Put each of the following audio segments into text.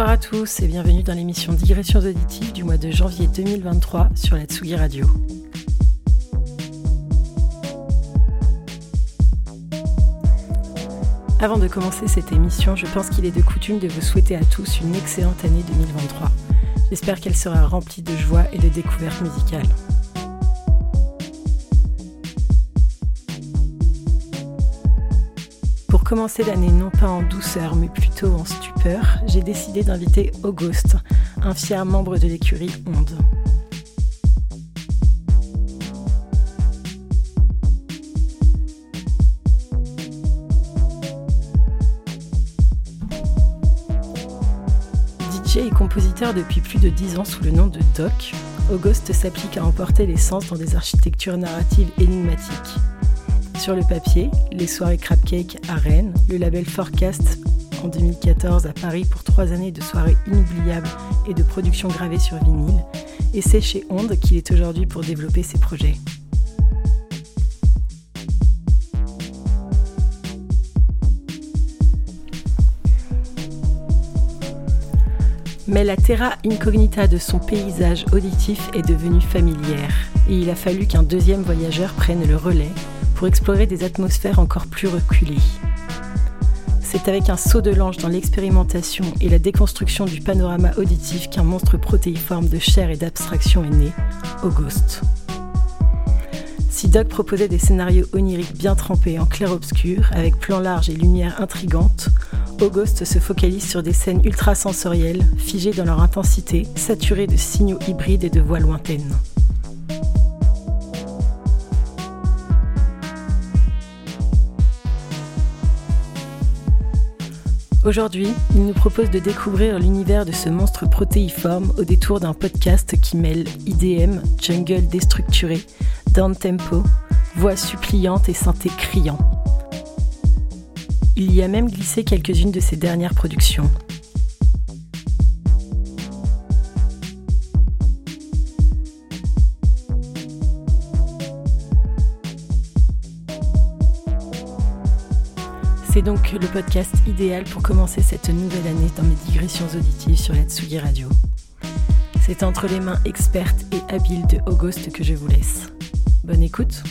Bonsoir à tous et bienvenue dans l'émission Digressions auditives du mois de janvier 2023 sur la Tsugi Radio. Avant de commencer cette émission, je pense qu'il est de coutume de vous souhaiter à tous une excellente année 2023. J'espère qu'elle sera remplie de joie et de découvertes musicales. Commencer l'année non pas en douceur mais plutôt en stupeur, j'ai décidé d'inviter Auguste, un fier membre de l'écurie Onde. DJ et compositeur depuis plus de 10 ans sous le nom de Doc, Auguste s'applique à emporter les sens dans des architectures narratives énigmatiques. Sur le papier, les soirées Crab Cake à Rennes, le label Forecast en 2014 à Paris pour trois années de soirées inoubliables et de production gravée sur vinyle, et c'est chez Onde qu'il est aujourd'hui pour développer ses projets. Mais la terra incognita de son paysage auditif est devenue familière, et il a fallu qu'un deuxième voyageur prenne le relais pour explorer des atmosphères encore plus reculées. C'est avec un saut de l'ange dans l'expérimentation et la déconstruction du panorama auditif qu'un monstre protéiforme de chair et d'abstraction est né, Auguste. Si Doc proposait des scénarios oniriques bien trempés en clair-obscur, avec plans larges et lumière intrigante, Auguste se focalise sur des scènes ultrasensorielles, figées dans leur intensité, saturées de signaux hybrides et de voix lointaines. Aujourd'hui, il nous propose de découvrir l'univers de ce monstre protéiforme au détour d'un podcast qui mêle IDM, jungle déstructuré, down tempo, voix suppliante et synthé criant. Il y a même glissé quelques-unes de ses dernières productions. C'est donc le podcast idéal pour commencer cette nouvelle année dans mes digressions auditives sur la Tsugi Radio. C'est entre les mains expertes et habiles de Auguste que je vous laisse. Bonne écoute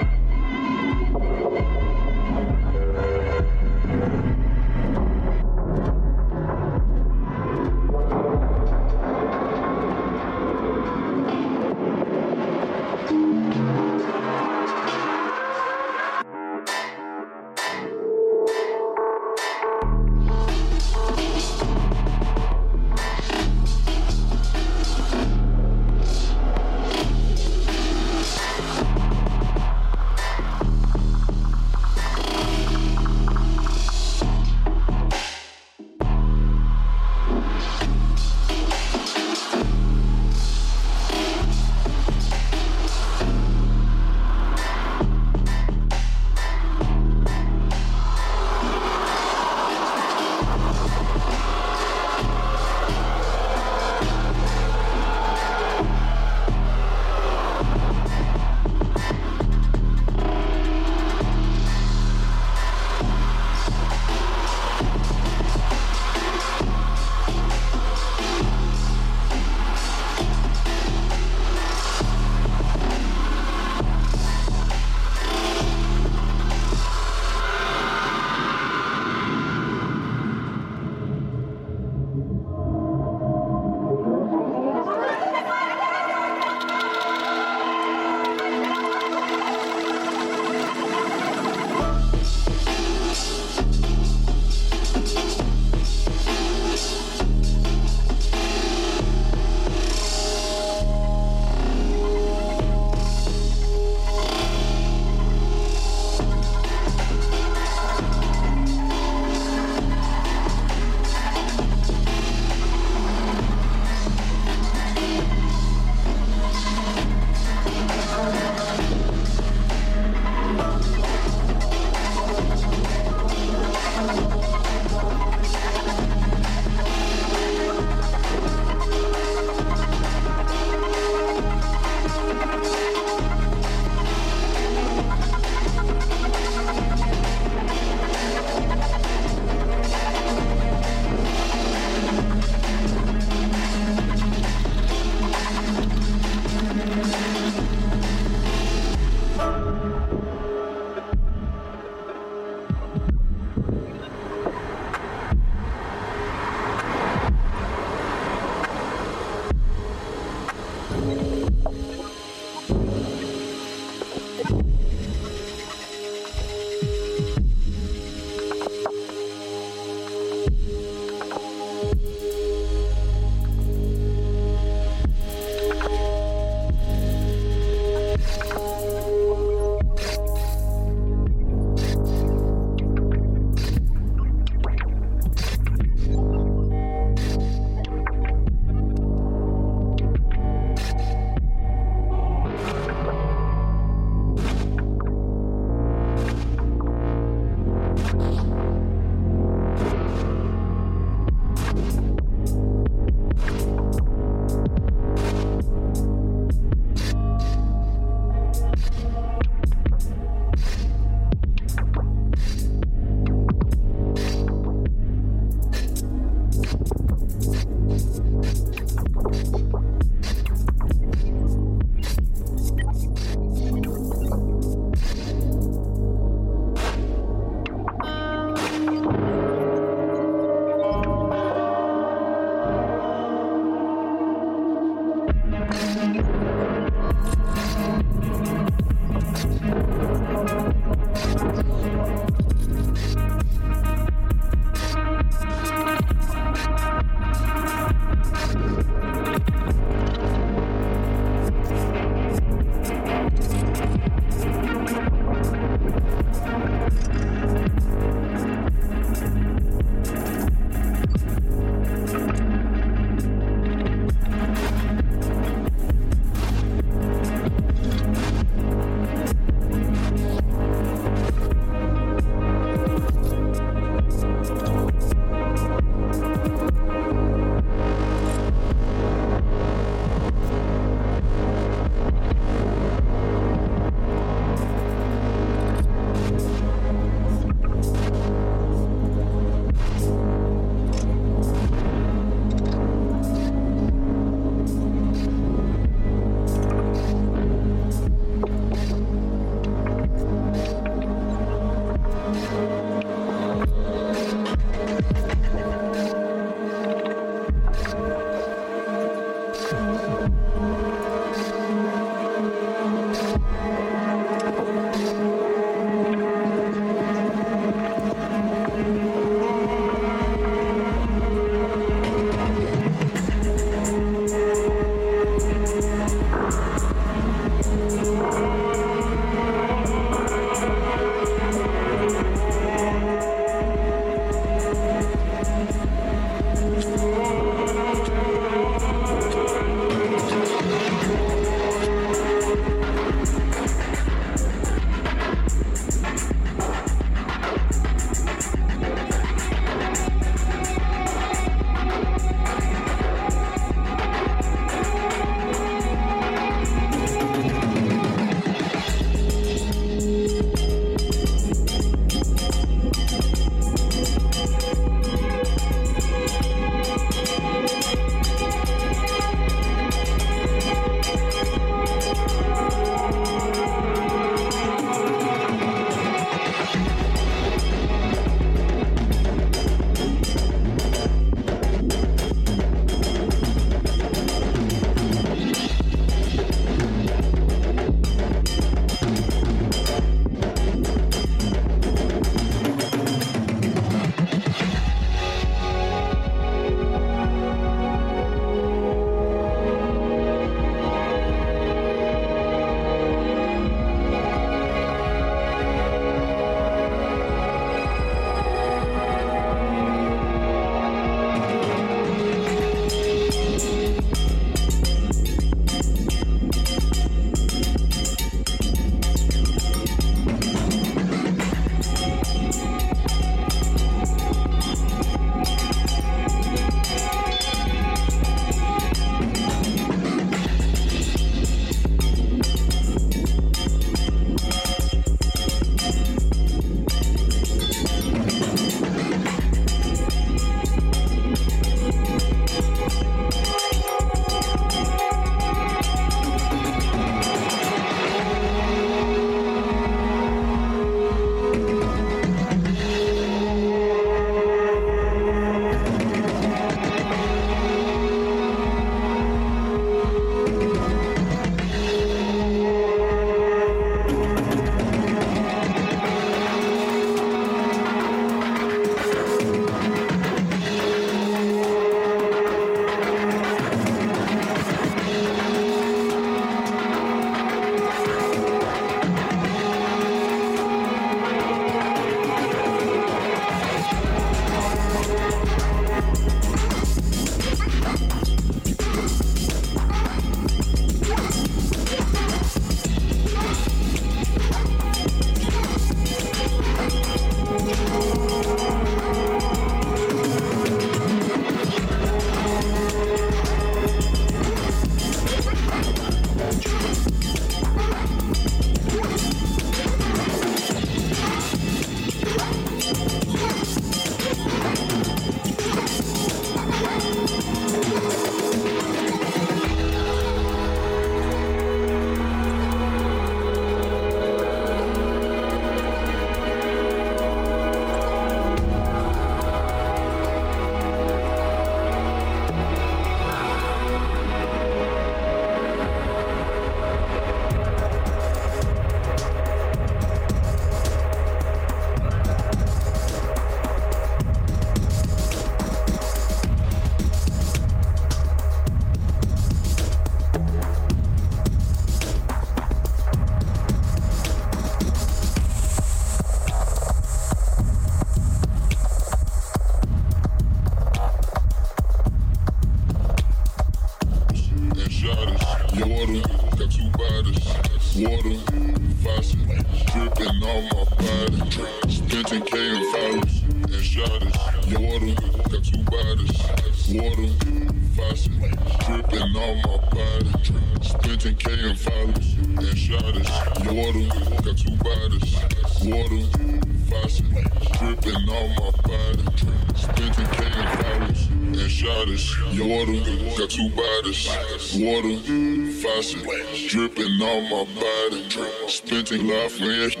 Nothing.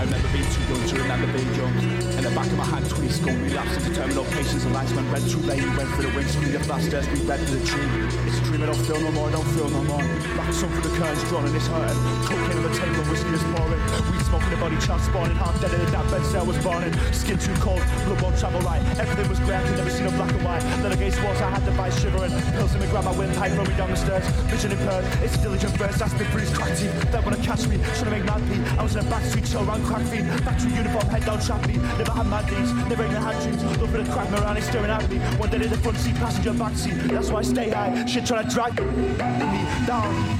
I remember being too young to remember being young. In the back of my hand, 20 skull of determined patience and lights went red too late. We went for the wings, screamed the blasters, we read for the dream. It's a dream I don't feel no more, I don't feel no more. Back sun for the curtains drawn and it's hurting. Cocaine on the table, whiskey is pouring. Weed smoking, the body child spawning, half dead in that bed cell was burning. Skin too cold, blood won't travel right. Everything was could never seen no black and white. Then against walls, I had to buy shivering. Pills in me, grab my windpipe, throw me down the stairs. Vision impaired, it's a diligent burst, that's big bruised crack teeth. They wanna catch me, to make mad pee. I was in a backstreet show around crack fiend. Factory uniform, head down me. Never had mad deeds, never in the hand dreams. Look for the crack he's staring at me. One day in the front seat, passenger back seat. That's why I stay high. Shit trying to drag me down.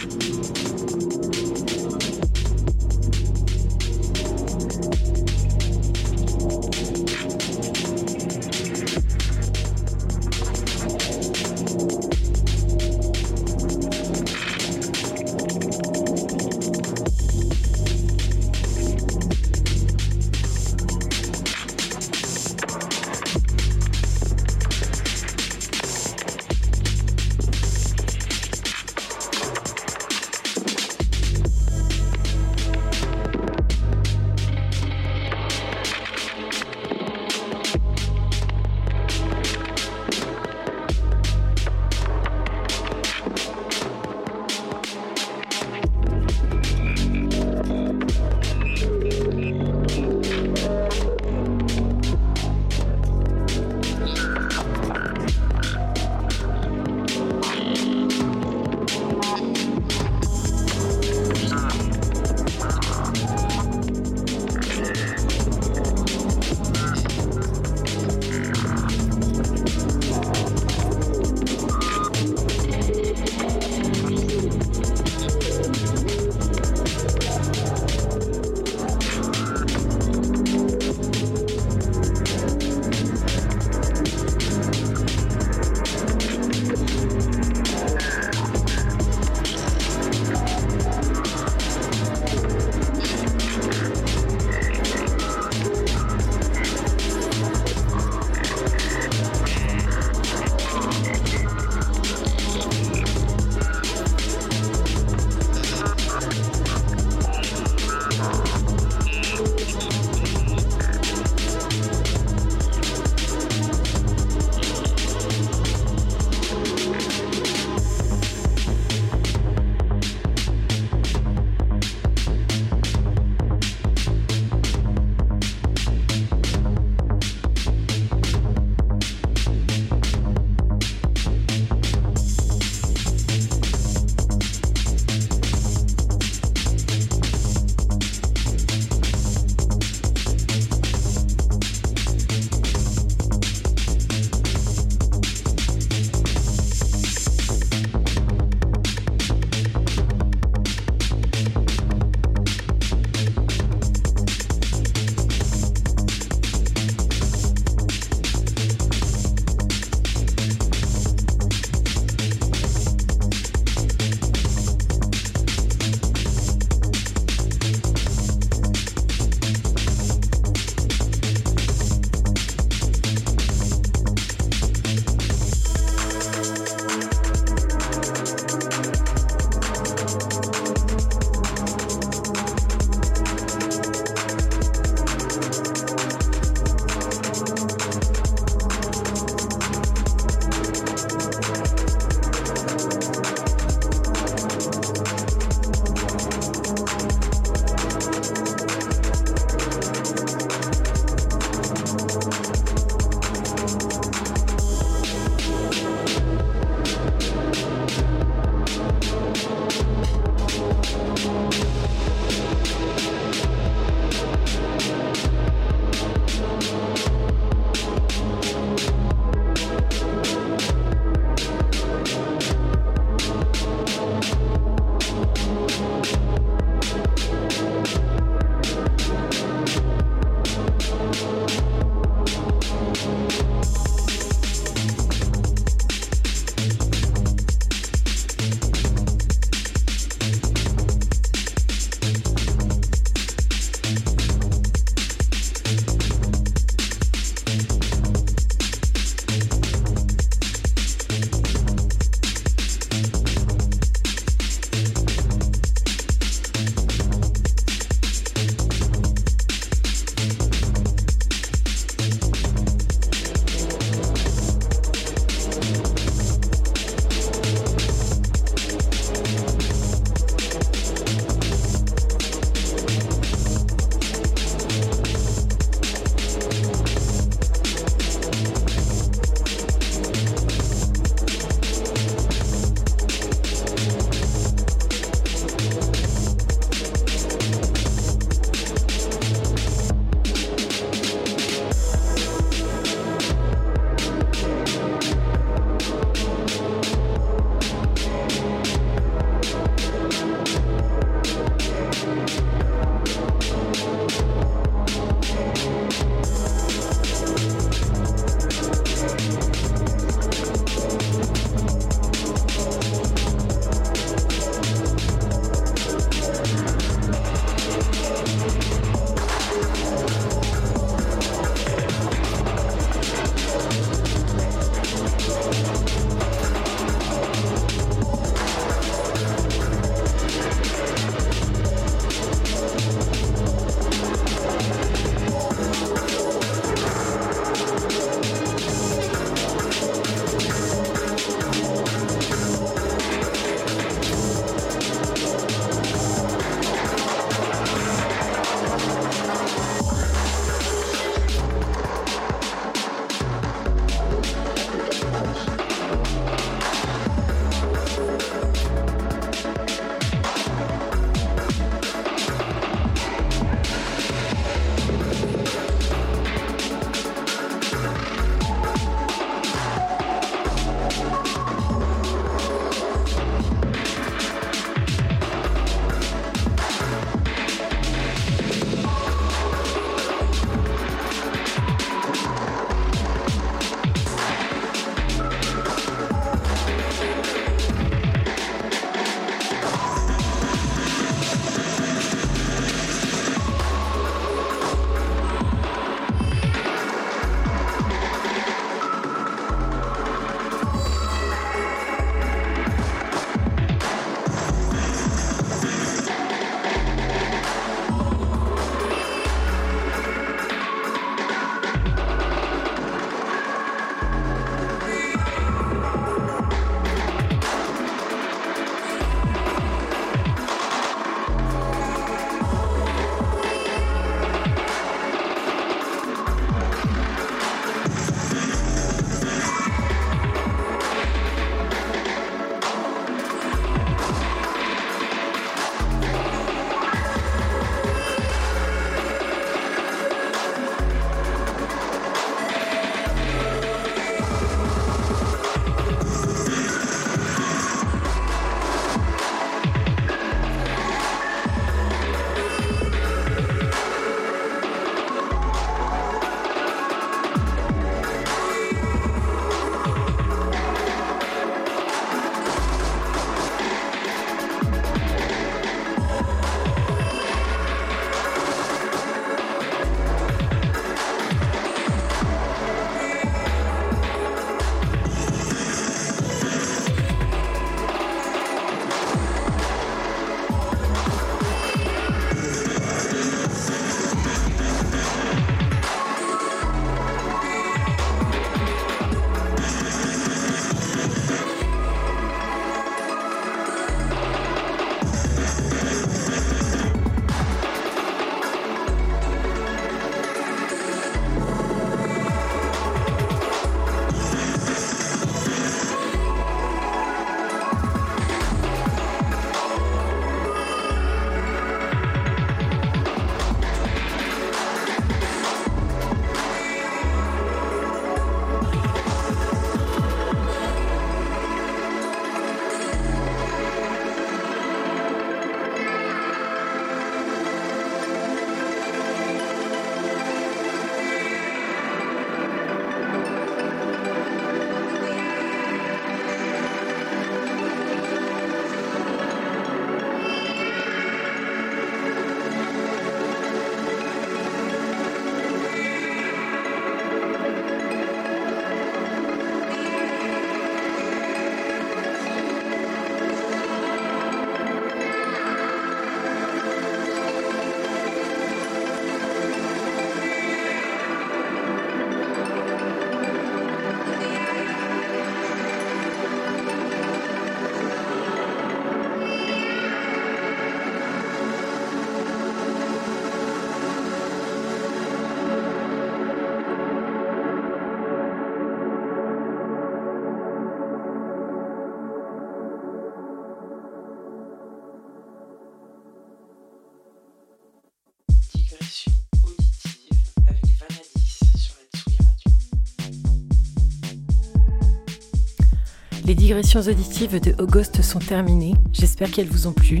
digressions auditives de Auguste sont terminées. J'espère qu'elles vous ont plu.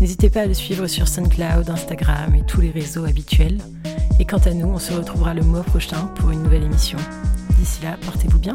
N'hésitez pas à le suivre sur SoundCloud, Instagram et tous les réseaux habituels. Et quant à nous, on se retrouvera le mois prochain pour une nouvelle émission. D'ici là, portez-vous bien.